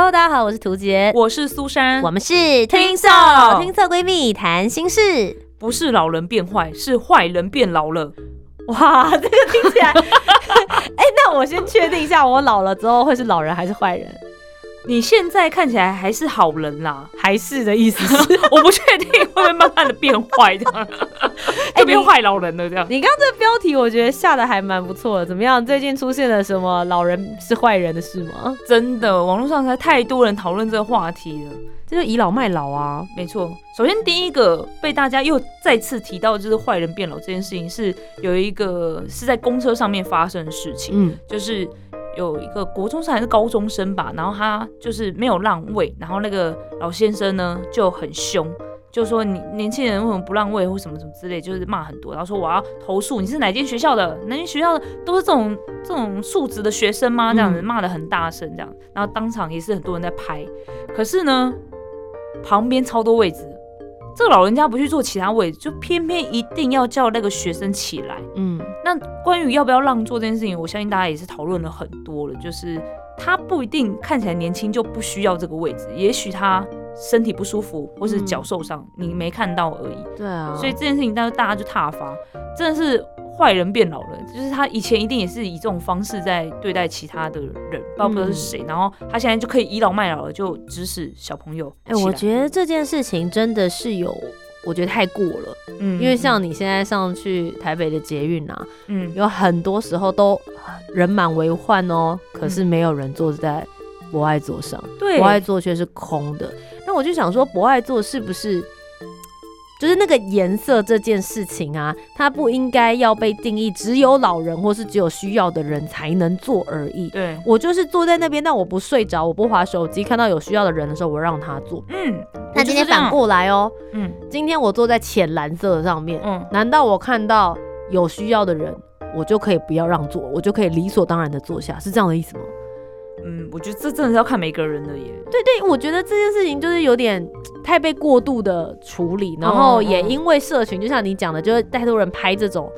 Hello，大家好，我是涂杰，我是苏珊，我们是听色听色闺蜜谈心事，不是老人变坏，是坏人变老了。哇，这个听起来，哎，那我先确定一下，我老了之后会是老人还是坏人？你现在看起来还是好人啦，还是的意思是，我不确定会不会慢慢的变坏这样，就变坏老人了这样。你刚刚这个标题我觉得下的还蛮不错的，怎么样？最近出现了什么老人是坏人的事吗？真的，网络上才太多人讨论这个话题了，这就倚老卖老啊。没错，首先第一个被大家又再次提到就是坏人变老这件事情，是有一个是在公车上面发生的事情，嗯，就是。有一个国中生还是高中生吧，然后他就是没有让位，然后那个老先生呢就很凶，就说你年轻人为什么不让位或什么什么之类，就是骂很多，然后说我要投诉你是哪间学校的，哪间学校的都是这种这种素质的学生吗？这样子骂的很大声，这样，然后当场也是很多人在拍，可是呢，旁边超多位置。这个老人家不去坐其他位置，就偏偏一定要叫那个学生起来。嗯，那关于要不要让座这件事情，我相信大家也是讨论了很多了。就是他不一定看起来年轻就不需要这个位置，也许他身体不舒服或是脚受伤，你没看到而已。对啊，所以这件事情，但是大家就踏伐，真的是。坏人变老了，就是他以前一定也是以这种方式在对待其他的人，不知道是谁，然后他现在就可以倚老卖老了，就指使小朋友。哎，我觉得这件事情真的是有，我觉得太过了。嗯，因为像你现在上去台北的捷运啊，嗯，有很多时候都人满为患哦，可是没有人坐在博爱座上，对，博爱座却是空的。那我就想说，博爱座是不是？就是那个颜色这件事情啊，它不应该要被定义只有老人或是只有需要的人才能坐而已。对我就是坐在那边，但我不睡着，我不划手机，看到有需要的人的时候，我让他坐。嗯，那今天反过来哦，嗯，今天我坐在浅蓝色的上面，嗯，难道我看到有需要的人，我就可以不要让座，我就可以理所当然的坐下，是这样的意思吗？嗯，我觉得这真的是要看每个人的耶。对对，我觉得这件事情就是有点太被过度的处理，然后也因为社群，就像你讲的，就是太多人拍这种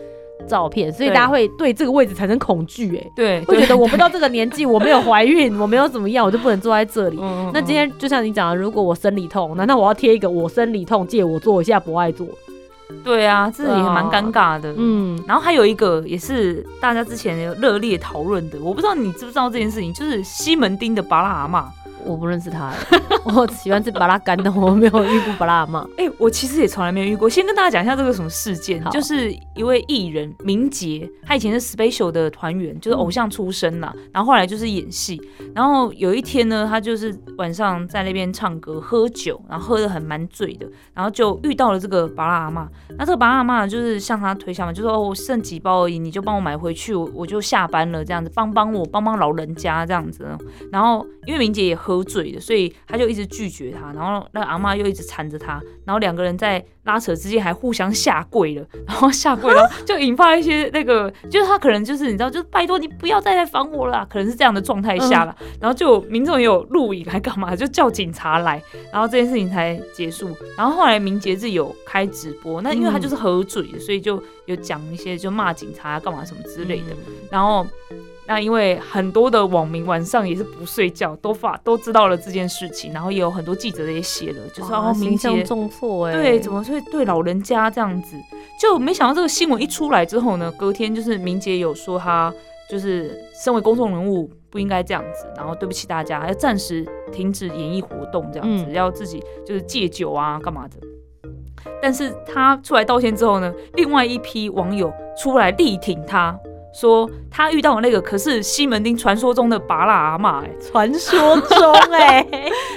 照片，所以大家会对这个位置产生恐惧。哎，对，会觉得我不到这个年纪，我没有怀孕，我没有怎么样，我就不能坐在这里。那今天就像你讲的，如果我生理痛，难道我要贴一个我生理痛，借我坐一下，不爱坐？对啊，这也蛮尴尬的。嗯，然后还有一个也是大家之前有热烈讨论的，我不知道你知不知道这件事情，就是西门町的巴拉阿妈。我不认识他，我喜欢吃巴拉干的，我没有遇过巴拉嘛。哎，我其实也从来没有遇过。先跟大家讲一下这个什么事件，就是一位艺人明杰，他以前是 Special 的团员，就是偶像出身啦，然后后来就是演戏。然后有一天呢，他就是晚上在那边唱歌喝酒，然后喝的很蛮醉的，然后就遇到了这个巴拉阿妈。那这个巴拉阿妈就是向他推销嘛，就说哦，剩几包而已，你就帮我买回去，我我就下班了这样子，帮帮我，帮帮老人家这样子。然后因为明杰也喝。喝醉的，所以他就一直拒绝他，然后那个阿妈又一直缠着他，然后两个人在拉扯之间还互相下跪了，然后下跪了就引发一些那个，就是他可能就是你知道，就拜托你不要再来烦我了，可能是这样的状态下了，然后就民众也有录影还干嘛，就叫警察来，然后这件事情才结束。然后后来明杰是有开直播，那因为他就是喝醉，所以就有讲一些就骂警察干嘛什么之类的，然后。那因为很多的网民晚上也是不睡觉，都发都知道了这件事情，然后也有很多记者也写了，就是哦，形象重挫哎，对，怎么会对老人家这样子？就没想到这个新闻一出来之后呢，隔天就是明杰有说他就是身为公众人物不应该这样子，然后对不起大家，要暂时停止演艺活动这样子，要自己就是戒酒啊干嘛的。但是他出来道歉之后呢，另外一批网友出来力挺他。说他遇到的那个可是西门町传说中的拔喇阿妈，哎，传说中 哎，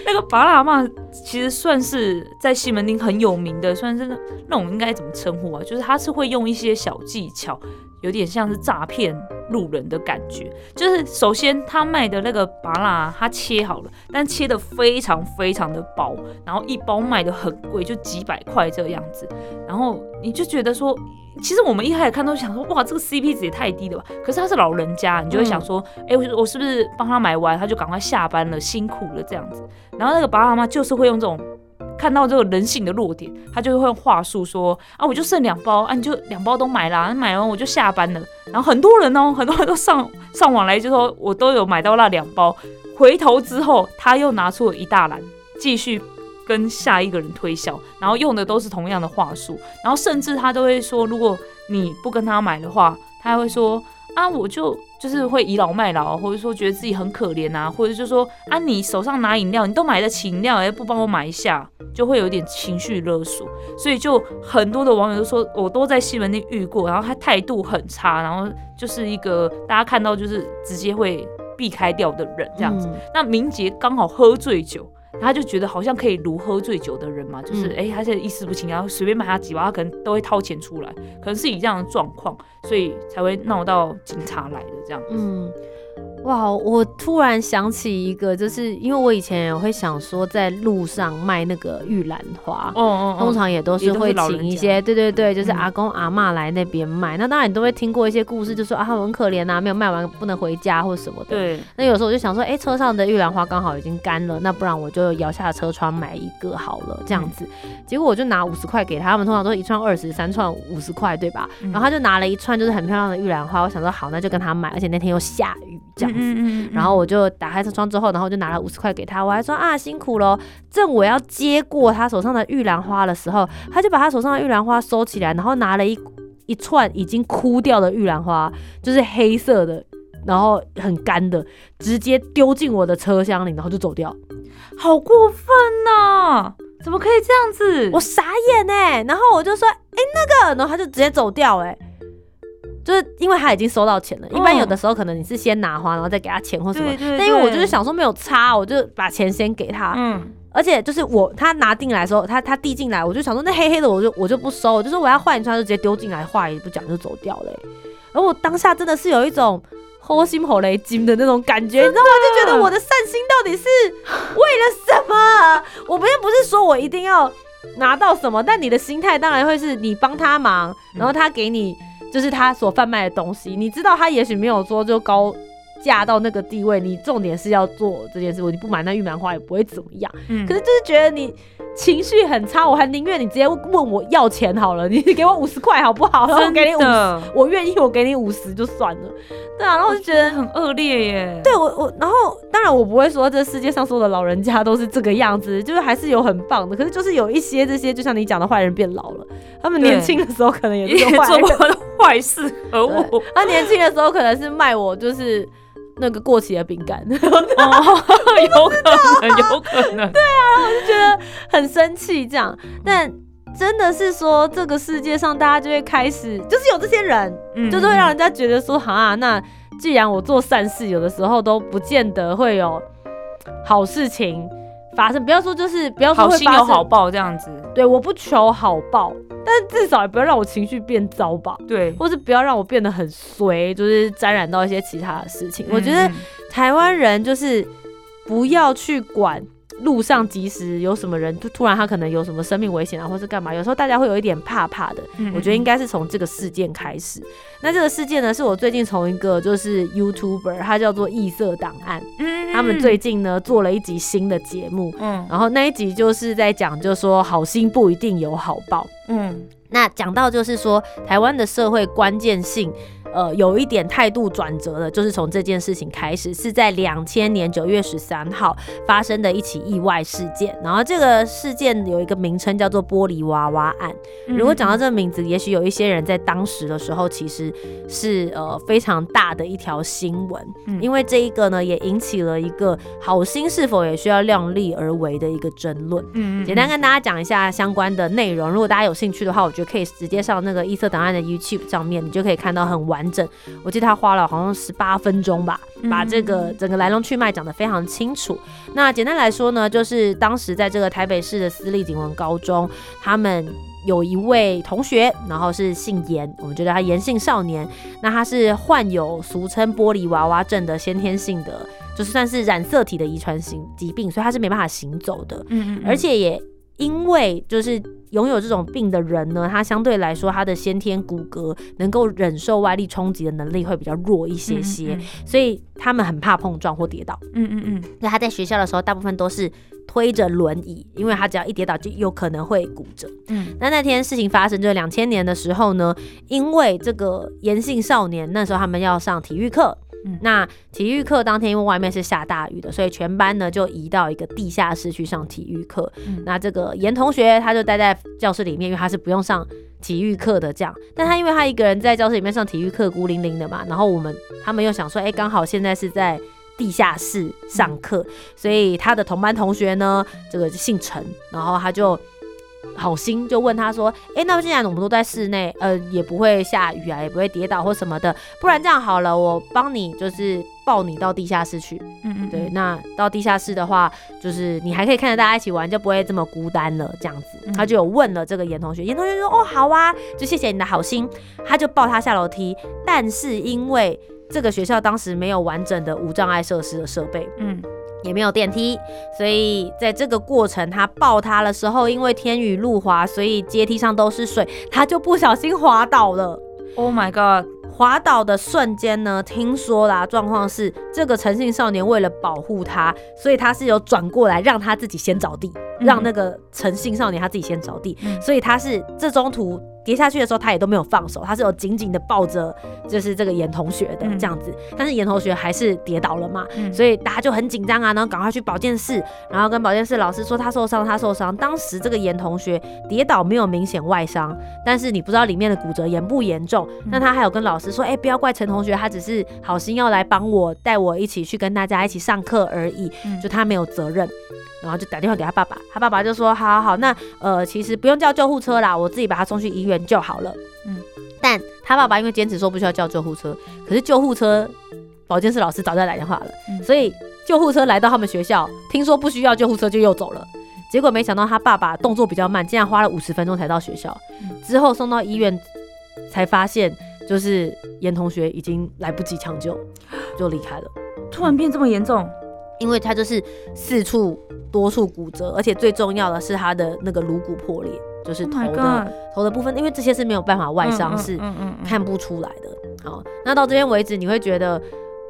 那个拔喇阿妈其实算是在西门町很有名的，算是那种应该怎么称呼啊？就是他是会用一些小技巧，有点像是诈骗路人的感觉。就是首先他卖的那个拔蜡，他切好了，但切的非常非常的薄，然后一包卖的很贵，就几百块这个样子。然后你就觉得说，其实我们一开始看都想说，哇，这个 CP 值也太低了吧？可是他是老人家，你就会想说，哎，我我是不是帮他买完，他就赶快下班了，辛苦了这样子。然后那个拔蜡妈就是会用这种。看到这个人性的弱点，他就会用话术说啊，我就剩两包啊，你就两包都买啦，买完我就下班了。然后很多人哦，很多人都上 上网来就说，我都有买到那两包。回头之后，他又拿出了一大篮，继续跟下一个人推销，然后用的都是同样的话术，然后甚至他都会说，如果你不跟他买的话，他还会说。啊，我就就是会倚老卖老，或者说觉得自己很可怜啊，或者就说啊，你手上拿饮料，你都买得起饮料，哎，不帮我买一下，就会有点情绪勒索。所以就很多的网友都说，我都在西门町遇过，然后他态度很差，然后就是一个大家看到就是直接会避开掉的人这样子。那明杰刚好喝醉酒。他就觉得好像可以如喝醉酒的人嘛，就是哎，他现在意识不清，然后随便买他几包，他可能都会掏钱出来，可能是以这样的状况，所以才会闹到警察来的这样子。哇，我突然想起一个，就是因为我以前也会想说，在路上卖那个玉兰花，哦哦，通常也都是会请一些，对对对，就是阿公阿妈来那边卖。那当然你都会听过一些故事，就说啊，他很可怜呐，没有卖完不能回家或什么的。对。那有时候我就想说，哎，车上的玉兰花刚好已经干了，那不然我就摇下车窗买一个好了，这样子。结果我就拿五十块给他，他们通常都是一串二十三串五十块，对吧？然后他就拿了一串就是很漂亮的玉兰花，我想说好，那就跟他买，而且那天又下雨。这样子，然后我就打开车窗之后，然后就拿了五十块给他，我还说啊辛苦喽。正我要接过他手上的玉兰花的时候，他就把他手上的玉兰花收起来，然后拿了一一串已经枯掉的玉兰花，就是黑色的，然后很干的，直接丢进我的车厢里，然后就走掉。好过分呐！怎么可以这样子？我傻眼哎！然后我就说，哎那个，然后他就直接走掉哎。就是因为他已经收到钱了，一般有的时候可能你是先拿花，然后再给他钱或什么。但因为我就是想说没有差，我就把钱先给他。嗯。而且就是我他拿进来的时候，他他递进来，我就想说那黑黑的我就我就不收，就说我要换一串，就直接丢进来，话也不讲就走掉了。然后我当下真的是有一种齁心齁雷金的那种感觉，你知道吗？就觉得我的善心到底是为了什么？我们又不是说我一定要拿到什么，但你的心态当然会是你帮他忙，然后他给你。就是他所贩卖的东西，你知道他也许没有说就高价到那个地位，你重点是要做这件事，你不买那玉兰花也不会怎么样。嗯，可是就是觉得你。情绪很差，我还宁愿你直接问我要钱好了，你 给我五十块好不好？然后我给你五十，我愿意，我给你五十就算了。对啊，然后我就觉得很恶劣耶。对我我，然后当然我不会说这世界上所有的老人家都是这个样子，就是还是有很棒的。可是就是有一些这些，就像你讲的坏人变老了，他们年轻的时候可能也是做过坏事，而我他年轻的时候可能是卖我就是。那个过期的饼干，有可能，有可能，对啊，然后我就觉得很生气，这样。但真的是说，这个世界上大家就会开始，就是有这些人，就是会让人家觉得说，哈，那既然我做善事，有的时候都不见得会有好事情。发生不要说就是不要说好心有好报这样子，对，我不求好报，但是至少也不要让我情绪变糟吧，对，或是不要让我变得很衰，就是沾染到一些其他的事情。我觉得台湾人就是不要去管。路上即使有什么人，就突然他可能有什么生命危险啊，或是干嘛，有时候大家会有一点怕怕的。我觉得应该是从这个事件开始。那这个事件呢，是我最近从一个就是 YouTuber，他叫做异色档案，他们最近呢做了一集新的节目，嗯，然后那一集就是在讲，就是说好心不一定有好报，嗯，那讲到就是说台湾的社会关键性。呃，有一点态度转折的，就是从这件事情开始，是在两千年九月十三号发生的一起意外事件。然后这个事件有一个名称叫做“玻璃娃娃案”。如果讲到这个名字，也许有一些人在当时的时候其实是呃非常大的一条新闻，因为这一个呢也引起了一个好心是否也需要量力而为的一个争论。嗯嗯。简单跟大家讲一下相关的内容，如果大家有兴趣的话，我觉得可以直接上那个异色档案的 YouTube 上面，你就可以看到很完。整，我记得他花了好像十八分钟吧，把这个整个来龙去脉讲得非常清楚。那简单来说呢，就是当时在这个台北市的私立景文高中，他们有一位同学，然后是姓严，我们觉得他严姓少年。那他是患有俗称玻璃娃娃症的先天性的，就是算是染色体的遗传性疾病，所以他是没办法行走的。嗯嗯，而且也因为就是拥有这种病的人呢，他相对来说他的先天骨骼能够忍受外力冲击的能力会比较弱一些些，所以他们很怕碰撞或跌倒。嗯嗯嗯，那他在学校的时候，大部分都是。推着轮椅，因为他只要一跌倒就有可能会骨折。嗯，那那天事情发生就是两千年的时候呢，因为这个炎性少年那时候他们要上体育课，那体育课当天因为外面是下大雨的，所以全班呢就移到一个地下室去上体育课。那这个严同学他就待在教室里面，因为他是不用上体育课的这样。但他因为他一个人在教室里面上体育课，孤零零的嘛，然后我们他们又想说，哎，刚好现在是在。地下室上课，所以他的同班同学呢，这个姓陈，然后他就好心就问他说：“哎，那既然我们都在室内，呃，也不会下雨啊，也不会跌倒或什么的，不然这样好了，我帮你就是抱你到地下室去。嗯嗯，对，那到地下室的话，就是你还可以看着大家一起玩，就不会这么孤单了。这样子，他就有问了这个严同学，严同学说：哦，好啊，就谢谢你的好心，他就抱他下楼梯，但是因为。这个学校当时没有完整的无障碍设施的设备，嗯，也没有电梯，所以在这个过程，他抱他的时候，因为天雨路滑，所以阶梯上都是水，他就不小心滑倒了。Oh my god！滑倒的瞬间呢，听说啦，状况是这个诚信少年为了保护他，所以他是有转过来让他自己先着地，让那个诚信少年他自己先着地，所以他是这中途。跌下去的时候，他也都没有放手，他是有紧紧的抱着，就是这个严同学的这样子。但是严同学还是跌倒了嘛，所以大家就很紧张啊，然后赶快去保健室，然后跟保健室老师说他受伤，他受伤。当时这个严同学跌倒没有明显外伤，但是你不知道里面的骨折严不严重。那他还有跟老师说，哎，不要怪陈同学，他只是好心要来帮我带我一起去跟大家一起上课而已，就他没有责任。然后就打电话给他爸爸，他爸爸就说：好好好，那呃其实不用叫救护车啦，我自己把他送去医院就好了。嗯，但他爸爸因为坚持说不需要叫救护车，可是救护车保健室老师早就打电话了，所以救护车来到他们学校，听说不需要救护车就又走了。结果没想到他爸爸动作比较慢，竟然花了五十分钟才到学校。之后送到医院才发现，就是严同学已经来不及抢救，就离开了。突然变这么严重？因为他就是四处多处骨折，而且最重要的是他的那个颅骨破裂，就是头的头的部分，因为这些是没有办法外伤，是看不出来的。好，那到这边为止，你会觉得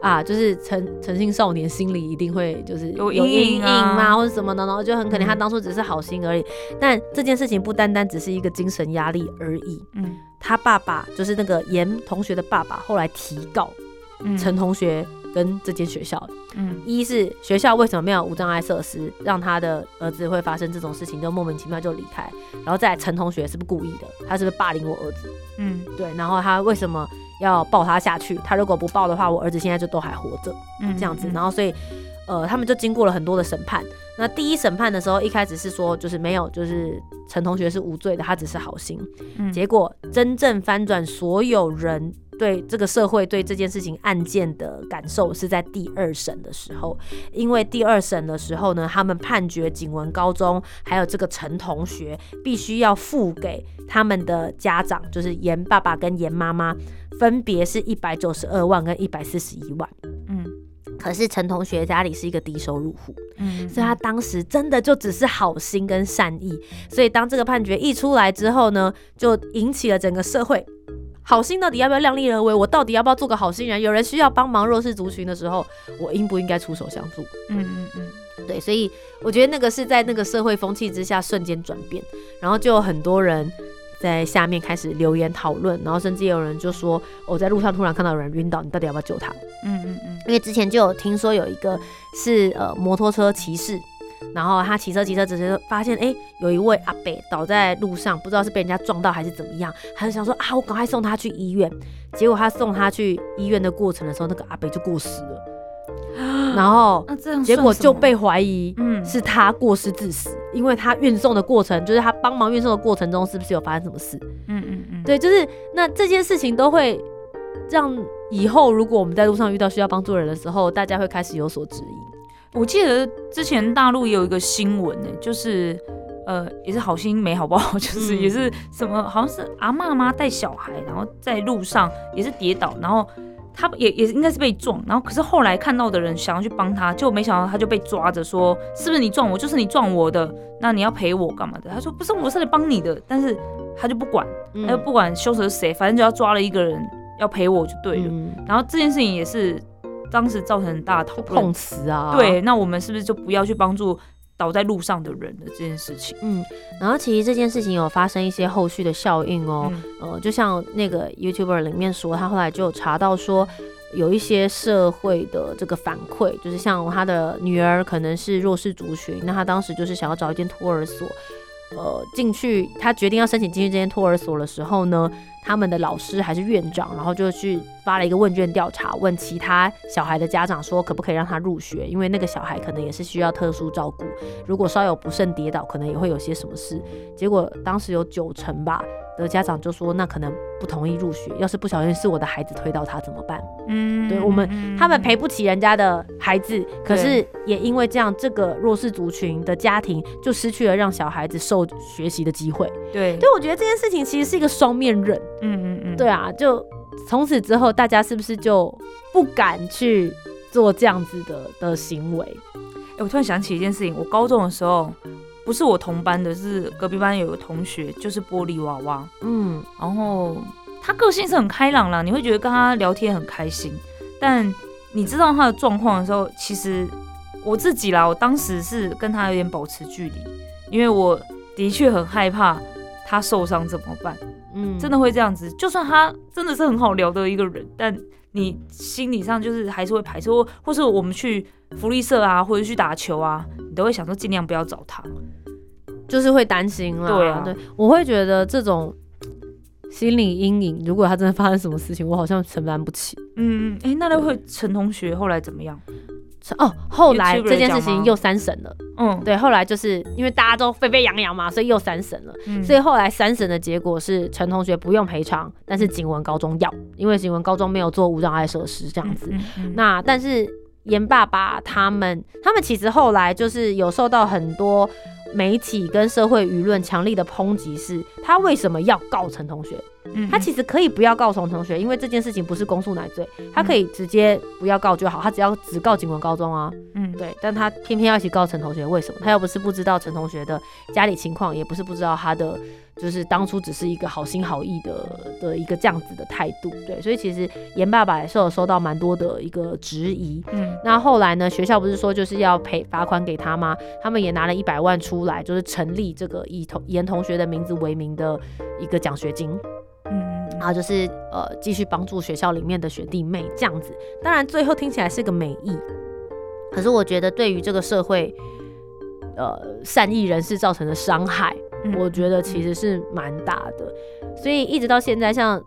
啊，就是诚诚信少年心里一定会就是有阴影吗，或者什么的，然后就很可能他当初只是好心而已。但这件事情不单单只是一个精神压力而已。嗯，他爸爸就是那个严同学的爸爸，后来提告陈同学。跟这间学校，嗯，一是学校为什么没有无障碍设施，让他的儿子会发生这种事情，就莫名其妙就离开。然后再陈同学是不是故意的？他是不是霸凌我儿子？嗯，对。然后他为什么要抱他下去？他如果不抱的话，我儿子现在就都还活着。嗯，这样子。然后所以，呃，他们就经过了很多的审判。那第一审判的时候，一开始是说就是没有，就是陈同学是无罪的，他只是好心。嗯，结果真正翻转所有人。对这个社会对这件事情案件的感受是在第二审的时候，因为第二审的时候呢，他们判决景文高中还有这个陈同学必须要付给他们的家长，就是严爸爸跟严妈妈，分别是一百九十二万跟一百四十一万。嗯，可是陈同学家里是一个低收入户，嗯，所以他当时真的就只是好心跟善意，所以当这个判决一出来之后呢，就引起了整个社会。好心到底要不要量力而为？我到底要不要做个好心人？有人需要帮忙弱势族群的时候，我应不应该出手相助？嗯嗯嗯，对，所以我觉得那个是在那个社会风气之下瞬间转变，然后就有很多人在下面开始留言讨论，然后甚至有人就说我在路上突然看到有人晕倒，你到底要不要救他？嗯嗯嗯，因为之前就有听说有一个是呃摩托车骑士。然后他骑车骑车，只是发现哎，有一位阿伯倒在路上，不知道是被人家撞到还是怎么样，他就想说啊，我赶快送他去医院。结果他送他去医院的过程的时候，那个阿伯就过世了。然后结果就被怀疑是他过失致死，因为他运送的过程，就是他帮忙运送的过程中，是不是有发生什么事？嗯嗯嗯，对，就是那这件事情都会让以后如果我们在路上遇到需要帮助的人的时候，大家会开始有所质疑。我记得之前大陆也有一个新闻呢，就是呃，也是好心没好不好，就是也是什么，好像是阿妈妈带小孩，然后在路上也是跌倒，然后他也也应该是被撞，然后可是后来看到的人想要去帮他，就没想到他就被抓着说，是不是你撞我？就是你撞我的，那你要赔我干嘛的？他说不是，我是来帮你的，但是他就不管，他就不管凶手是谁，反正就要抓了一个人要赔我就对了。然后这件事情也是当时造成很大的讨论，碰瓷啊，对，那我们是不是就不要去帮助？倒在路上的人的这件事情，嗯，然后其实这件事情有发生一些后续的效应哦，呃，就像那个 YouTuber 里面说，他后来就有查到说，有一些社会的这个反馈，就是像他的女儿可能是弱势族群，那他当时就是想要找一间托儿所。呃，进去，他决定要申请进去这间托儿所的时候呢，他们的老师还是院长，然后就去发了一个问卷调查，问其他小孩的家长说，可不可以让他入学，因为那个小孩可能也是需要特殊照顾，如果稍有不慎跌倒，可能也会有些什么事。结果当时有九成吧。的家长就说：“那可能不同意入学，要是不小心是我的孩子推到他怎么办？”嗯，对我们他们赔不起人家的孩子，可是也因为这样，这个弱势族群的家庭就失去了让小孩子受学习的机会。对，所以我觉得这件事情其实是一个双面刃。嗯嗯嗯，对啊，就从此之后，大家是不是就不敢去做这样子的的行为？哎，我突然想起一件事情，我高中的时候。不是我同班的，是隔壁班有个同学，就是玻璃娃娃。嗯，然后他个性是很开朗啦，你会觉得跟他聊天很开心。但你知道他的状况的时候，其实我自己啦，我当时是跟他有点保持距离，因为我的确很害怕他受伤怎么办。嗯，真的会这样子。就算他真的是很好聊的一个人，但你心理上就是还是会排斥，或或是我们去福利社啊，或者去打球啊，你都会想说尽量不要找他。就是会担心了，对啊，对，我会觉得这种心理阴影，如果他真的发生什么事情，我好像承担不起。嗯嗯，哎，那那位陈同学后来怎么样？哦，后来这件事情又三审了。嗯，对，后来就是因为大家都沸沸扬扬嘛，所以又三审了。所以后来三审的结果是陈同学不用赔偿，但是景文高中要，因为景文高中没有做无障碍设施这样子。那但是严爸爸他们，他们其实后来就是有受到很多。媒体跟社会舆论强力的抨击是，他为什么要告陈同学？他其实可以不要告陈同学，因为这件事情不是公诉乃罪，他可以直接不要告就好，他只要只告警文高中啊。嗯，对，但他偏偏要一起告陈同学，为什么？他又不是不知道陈同学的家里情况，也不是不知道他的。就是当初只是一个好心好意的的一个这样子的态度，对，所以其实严爸爸也是有收到蛮多的一个质疑，嗯，那后来呢，学校不是说就是要赔罚款给他吗？他们也拿了一百万出来，就是成立这个以同严同学的名字为名的一个奖学金，嗯，然后就是呃继续帮助学校里面的学弟妹这样子。当然最后听起来是个美意，可是我觉得对于这个社会，呃善意人士造成的伤害。我觉得其实是蛮大的，所以一直到现在，像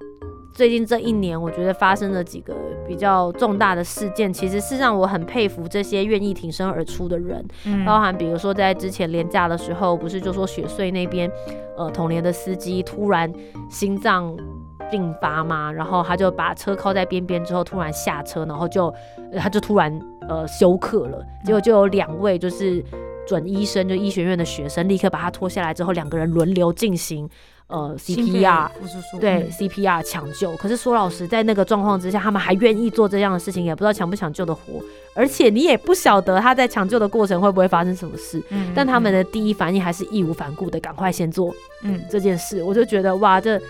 最近这一年，我觉得发生了几个比较重大的事件，其实是让我很佩服这些愿意挺身而出的人，包含比如说在之前廉价的时候，不是就说雪穗那边，呃，同年的司机突然心脏病发嘛，然后他就把车靠在边边之后，突然下车，然后就他就突然呃休克了，结果就有两位就是。准医生就医学院的学生立刻把他拖下来之后，两个人轮流进行呃 CPR，对 CPR 抢救。可是说老实，在那个状况之下，他们还愿意做这样的事情，也不知道抢不抢救的活。而且你也不晓得他在抢救的过程会不会发生什么事。嗯，但他们的第一反应还是义无反顾的赶快先做嗯这件事。我就觉得哇，这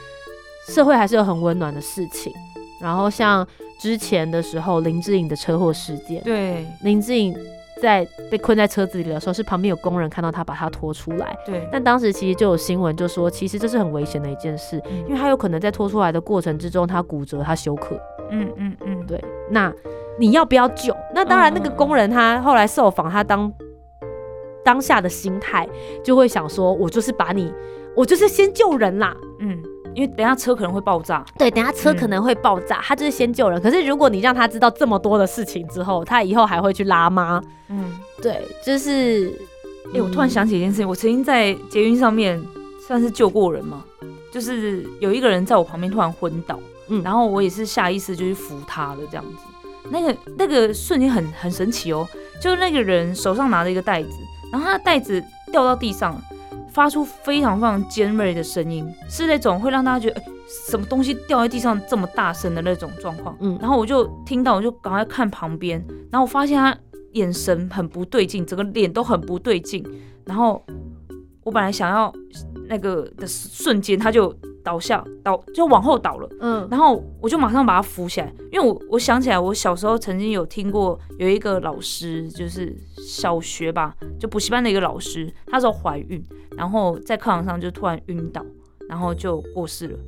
社会还是有很温暖的事情。然后像之前的时候，林志颖的车祸事件，对林志颖。在被困在车子里的时候，是旁边有工人看到他把他拖出来。对，但当时其实就有新闻就说，其实这是很危险的一件事，因为他有可能在拖出来的过程之中，他骨折，他休克。嗯嗯嗯，对。那你要不要救？那当然，那个工人他后来受访，他当当下的心态就会想说，我就是把你，我就是先救人啦。嗯。因为等下车可能会爆炸，对，等下车可能会爆炸，他就是先救人。可是如果你让他知道这么多的事情之后，他以后还会去拉吗？嗯，对，就是，哎，我突然想起一件事情，我曾经在捷运上面算是救过人嘛，就是有一个人在我旁边突然昏倒，嗯，然后我也是下意识就去扶他的这样子，那个那个瞬间很很神奇哦，就是那个人手上拿着一个袋子，然后他的袋子掉到地上。发出非常非常尖锐的声音，是那种会让大家觉得什么东西掉在地上这么大声的那种状况。嗯，然后我就听到，我就赶快看旁边，然后我发现他眼神很不对劲，整个脸都很不对劲。然后我本来想要那个的瞬间，他就。倒下倒就往后倒了，嗯，然后我就马上把他扶起来，因为我我想起来，我小时候曾经有听过有一个老师，就是小学吧，就补习班的一个老师，她时候怀孕，然后在课堂上就突然晕倒，然后就过世了，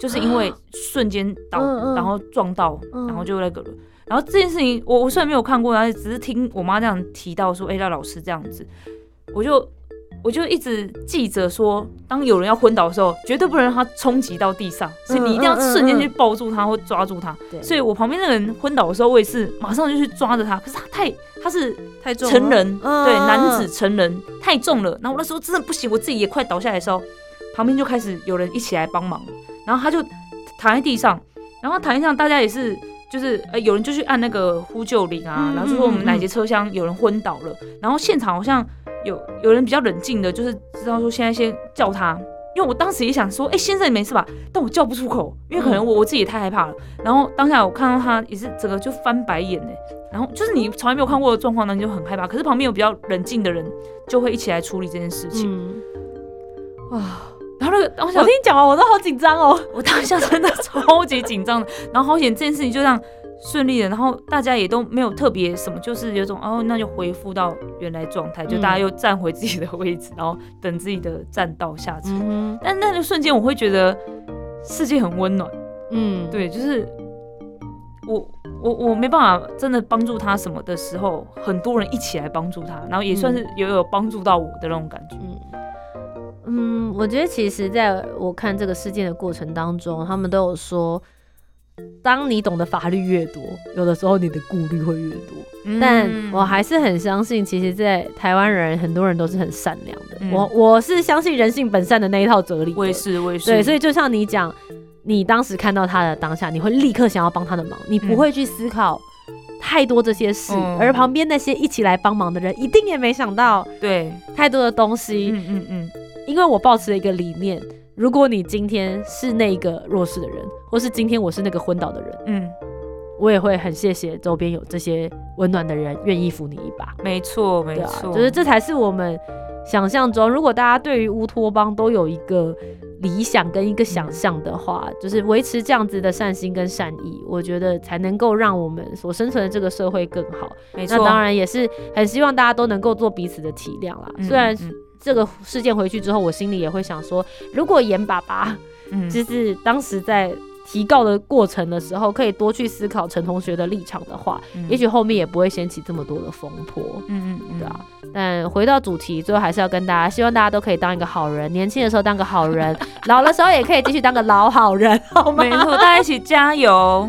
就是因为瞬间倒，然后撞到，然后就那个了。然后这件事情我我虽然没有看过，但是只是听我妈这样提到说，哎，那老师这样子，我就。我就一直记着说，当有人要昏倒的时候，绝对不能让他冲击到地上，所以你一定要瞬间去抱住他或抓住他。所以我旁边那个人昏倒的时候，我也是马上就去抓着他。可是他太，他是太重，成人，对，男子成人太重了。然后我那时候真的不行，我自己也快倒下来的时候，旁边就开始有人一起来帮忙。然后他就躺在地上，然后躺在地上，大家也是，就是呃，有人就去按那个呼救铃啊，然后就说我们哪节车厢有人昏倒了，然后现场好像。有有人比较冷静的，就是知道说现在先叫他，因为我当时也想说，哎，先生你没事吧？但我叫不出口，因为可能我我自己也太害怕了。然后当下我看到他也是整个就翻白眼哎，然后就是你从来没有看过的状况呢，你就很害怕。可是旁边有比较冷静的人，就会一起来处理这件事情。哇，然后那个我想听你讲完，我都好紧张哦，我当下真的 超级紧张的。然后好险这件事情就这样。顺利的，然后大家也都没有特别什么，就是有种哦，那就恢复到原来状态，就大家又站回自己的位置，然后等自己的站到下车。但那个瞬间，我会觉得世界很温暖。嗯，对，就是我我我没办法真的帮助他什么的时候，很多人一起来帮助他，然后也算是也有帮助到我的那种感觉。嗯，我觉得其实在我看这个事件的过程当中，他们都有说。当你懂得法律越多，有的时候你的顾虑会越多。但我还是很相信，其实，在台湾人很多人都是很善良的。我我是相信人性本善的那一套哲理。我也是，我也是。对，所以就像你讲，你当时看到他的当下，你会立刻想要帮他的忙，你不会去思考太多这些事。而旁边那些一起来帮忙的人，一定也没想到对太多的东西。嗯嗯嗯。因为我保持了一个理念。如果你今天是那个弱势的人，或是今天我是那个昏倒的人，嗯，我也会很谢谢周边有这些温暖的人愿意扶你一把。没错，没错，就是这才是我们想象中。如果大家对于乌托邦都有一个理想跟一个想象的话，就是维持这样子的善心跟善意，我觉得才能够让我们所生存的这个社会更好。没错，那当然也是很希望大家都能够做彼此的体谅啦。虽然。这个事件回去之后，我心里也会想说，如果严爸爸，嗯，就是当时在提告的过程的时候，可以多去思考陈同学的立场的话，也许后面也不会掀起这么多的风波。嗯嗯，对啊。但回到主题，最后还是要跟大家，希望大家都可以当一个好人，年轻的时候当个好人，老的时候也可以继续当个老好人，好吗？没错，大家一起加油。